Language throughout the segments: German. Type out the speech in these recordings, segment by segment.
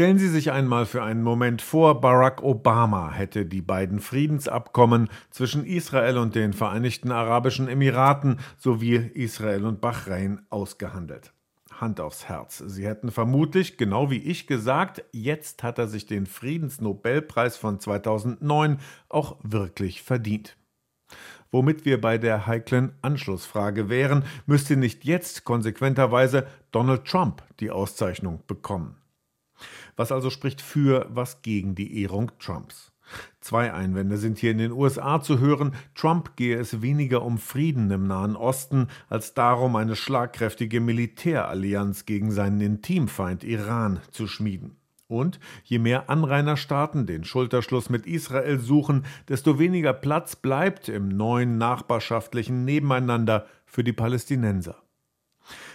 Stellen Sie sich einmal für einen Moment vor, Barack Obama hätte die beiden Friedensabkommen zwischen Israel und den Vereinigten Arabischen Emiraten sowie Israel und Bahrain ausgehandelt. Hand aufs Herz. Sie hätten vermutlich, genau wie ich gesagt, jetzt hat er sich den Friedensnobelpreis von 2009 auch wirklich verdient. Womit wir bei der heiklen Anschlussfrage wären, müsste nicht jetzt konsequenterweise Donald Trump die Auszeichnung bekommen. Was also spricht für, was gegen die Ehrung Trumps? Zwei Einwände sind hier in den USA zu hören. Trump gehe es weniger um Frieden im Nahen Osten als darum, eine schlagkräftige Militärallianz gegen seinen Intimfeind Iran zu schmieden. Und je mehr Anrainerstaaten den Schulterschluss mit Israel suchen, desto weniger Platz bleibt im neuen nachbarschaftlichen Nebeneinander für die Palästinenser.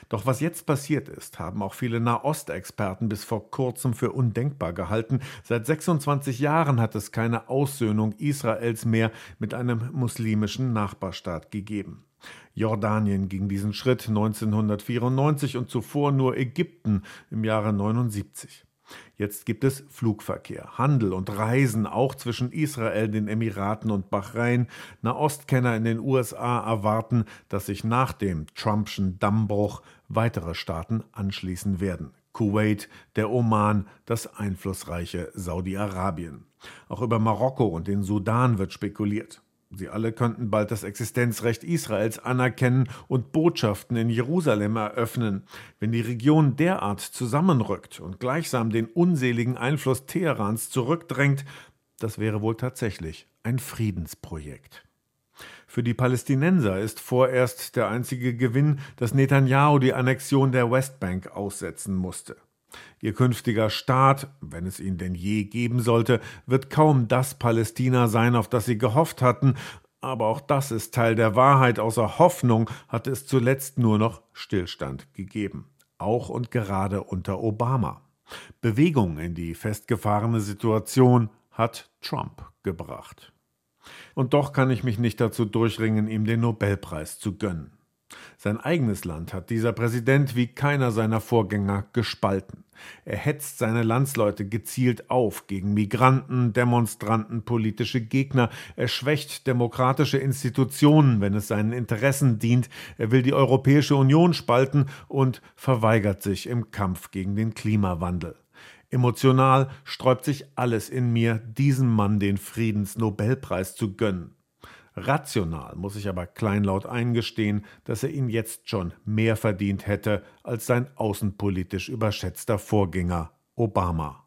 Doch was jetzt passiert ist, haben auch viele Nahostexperten bis vor kurzem für undenkbar gehalten. Seit 26 Jahren hat es keine Aussöhnung Israels mehr mit einem muslimischen Nachbarstaat gegeben. Jordanien ging diesen Schritt 1994 und zuvor nur Ägypten im Jahre 79. Jetzt gibt es Flugverkehr, Handel und Reisen auch zwischen Israel, den Emiraten und Bahrain. Nahostkenner in den USA erwarten, dass sich nach dem Trumpschen Dammbruch weitere Staaten anschließen werden. Kuwait, der Oman, das einflussreiche Saudi-Arabien. Auch über Marokko und den Sudan wird spekuliert. Sie alle könnten bald das Existenzrecht Israels anerkennen und Botschaften in Jerusalem eröffnen. Wenn die Region derart zusammenrückt und gleichsam den unseligen Einfluss Teherans zurückdrängt, das wäre wohl tatsächlich ein Friedensprojekt. Für die Palästinenser ist vorerst der einzige Gewinn, dass Netanyahu die Annexion der Westbank aussetzen musste. Ihr künftiger Staat, wenn es ihn denn je geben sollte, wird kaum das Palästina sein, auf das sie gehofft hatten, aber auch das ist Teil der Wahrheit. Außer Hoffnung hat es zuletzt nur noch Stillstand gegeben. Auch und gerade unter Obama. Bewegung in die festgefahrene Situation hat Trump gebracht. Und doch kann ich mich nicht dazu durchringen, ihm den Nobelpreis zu gönnen. Sein eigenes Land hat dieser Präsident wie keiner seiner Vorgänger gespalten. Er hetzt seine Landsleute gezielt auf gegen Migranten, Demonstranten, politische Gegner. Er schwächt demokratische Institutionen, wenn es seinen Interessen dient. Er will die Europäische Union spalten und verweigert sich im Kampf gegen den Klimawandel. Emotional sträubt sich alles in mir, diesem Mann den Friedensnobelpreis zu gönnen. Rational muss ich aber kleinlaut eingestehen, dass er ihn jetzt schon mehr verdient hätte als sein außenpolitisch überschätzter Vorgänger Obama.